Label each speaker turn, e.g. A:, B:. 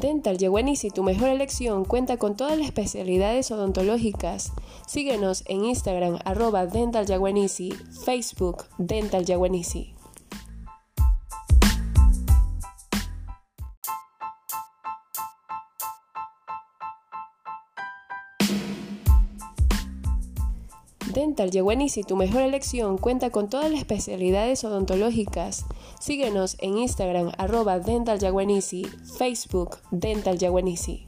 A: Dental Yaguanisi, tu mejor elección, cuenta con todas las especialidades odontológicas. Síguenos en Instagram, arroba Dental Yaguanisi, Facebook, Dental Yaguanisi. Dental Yaguanisi, tu mejor elección, cuenta con todas las especialidades odontológicas. Síguenos en Instagram, arroba Dental Yaguanisi, Facebook, Dental Yaguanisi.